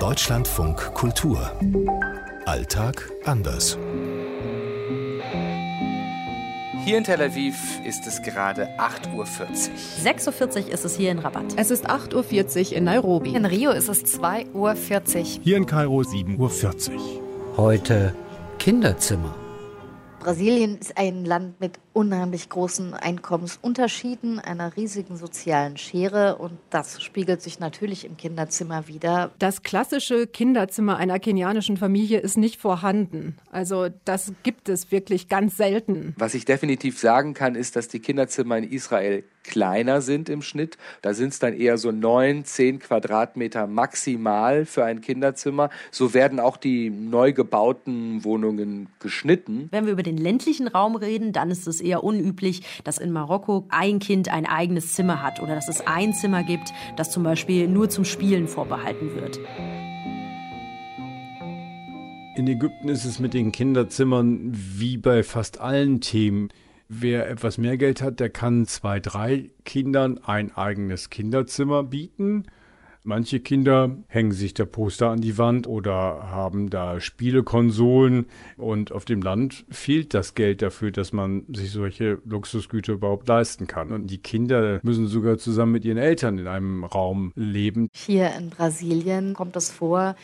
Deutschlandfunk Kultur. Alltag anders. Hier in Tel Aviv ist es gerade 8.40 Uhr. 6.40 Uhr ist es hier in Rabat. Es ist 8.40 Uhr in Nairobi. In Rio ist es 2.40 Uhr. Hier in Kairo 7.40 Uhr. Heute Kinderzimmer. Brasilien ist ein Land mit unheimlich großen Einkommensunterschieden, einer riesigen sozialen Schere und das spiegelt sich natürlich im Kinderzimmer wieder. Das klassische Kinderzimmer einer kenianischen Familie ist nicht vorhanden. Also das gibt es wirklich ganz selten. Was ich definitiv sagen kann, ist, dass die Kinderzimmer in Israel kleiner sind im Schnitt. Da sind es dann eher so neun, zehn Quadratmeter maximal für ein Kinderzimmer. So werden auch die neu gebauten Wohnungen geschnitten. Wenn wir über den ländlichen Raum reden, dann ist es eher unüblich, dass in Marokko ein Kind ein eigenes Zimmer hat oder dass es ein Zimmer gibt, das zum Beispiel nur zum Spielen vorbehalten wird. In Ägypten ist es mit den Kinderzimmern wie bei fast allen Themen. Wer etwas mehr Geld hat, der kann zwei, drei Kindern ein eigenes Kinderzimmer bieten. Manche Kinder hängen sich der Poster an die Wand oder haben da Spielekonsolen und auf dem Land fehlt das Geld dafür, dass man sich solche Luxusgüter überhaupt leisten kann. Und die Kinder müssen sogar zusammen mit ihren Eltern in einem Raum leben. Hier in Brasilien kommt es vor,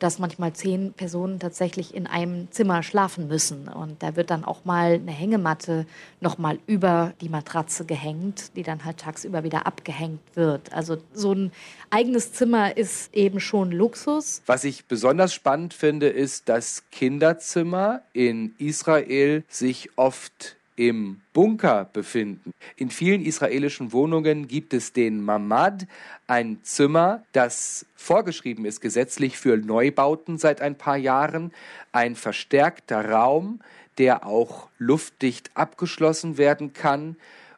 dass manchmal zehn Personen tatsächlich in einem Zimmer schlafen müssen. Und da wird dann auch mal eine Hängematte nochmal über die Matratze gehängt, die dann halt tagsüber wieder abgehängt wird. Also so ein eigenes Zimmer ist eben schon Luxus. Was ich besonders spannend finde, ist, dass Kinderzimmer in Israel sich oft im Bunker befinden. In vielen israelischen Wohnungen gibt es den Mamad, ein Zimmer, das vorgeschrieben ist gesetzlich für Neubauten seit ein paar Jahren, ein verstärkter Raum, der auch luftdicht abgeschlossen werden kann.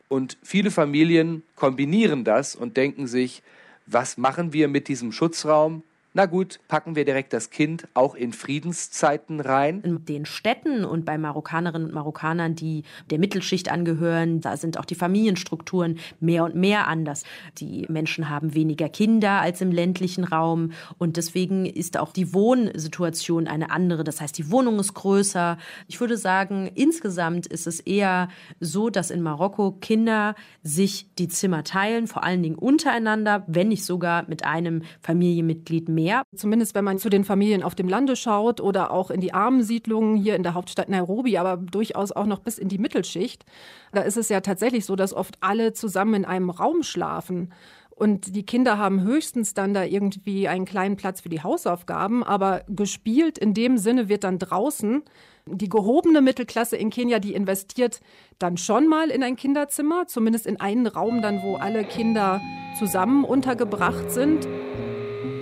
Und viele Familien kombinieren das und denken sich, was machen wir mit diesem Schutzraum? Na gut, packen wir direkt das Kind auch in Friedenszeiten rein. In den Städten und bei Marokkanerinnen und Marokkanern, die der Mittelschicht angehören, da sind auch die Familienstrukturen mehr und mehr anders. Die Menschen haben weniger Kinder als im ländlichen Raum und deswegen ist auch die Wohnsituation eine andere. Das heißt, die Wohnung ist größer. Ich würde sagen, insgesamt ist es eher so, dass in Marokko Kinder sich die Zimmer teilen, vor allen Dingen untereinander, wenn nicht sogar mit einem Familienmitglied mehr mehr. Zumindest wenn man zu den Familien auf dem Lande schaut oder auch in die armen Siedlungen hier in der Hauptstadt Nairobi, aber durchaus auch noch bis in die Mittelschicht. Da ist es ja tatsächlich so, dass oft alle zusammen in einem Raum schlafen. Und die Kinder haben höchstens dann da irgendwie einen kleinen Platz für die Hausaufgaben, aber gespielt in dem Sinne wird dann draußen die gehobene Mittelklasse in Kenia, die investiert dann schon mal in ein Kinderzimmer, zumindest in einen Raum dann, wo alle Kinder zusammen untergebracht sind.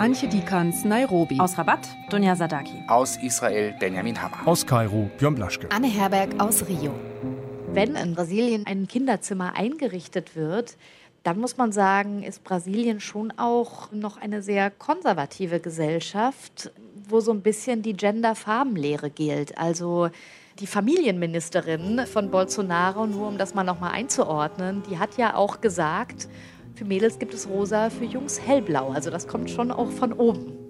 Antje Dikans, Nairobi. Aus Rabat, Dunja Sadaki. Aus Israel, Benjamin Hammer. Aus Kairo, Björn Blaschke. Anne Herberg aus Rio. Wenn in Brasilien ein Kinderzimmer eingerichtet wird, dann muss man sagen, ist Brasilien schon auch noch eine sehr konservative Gesellschaft, wo so ein bisschen die Gender-Farbenlehre gilt. Also die Familienministerin von Bolsonaro, nur um das mal nochmal einzuordnen, die hat ja auch gesagt, für Mädels gibt es rosa, für Jungs hellblau. Also das kommt schon auch von oben.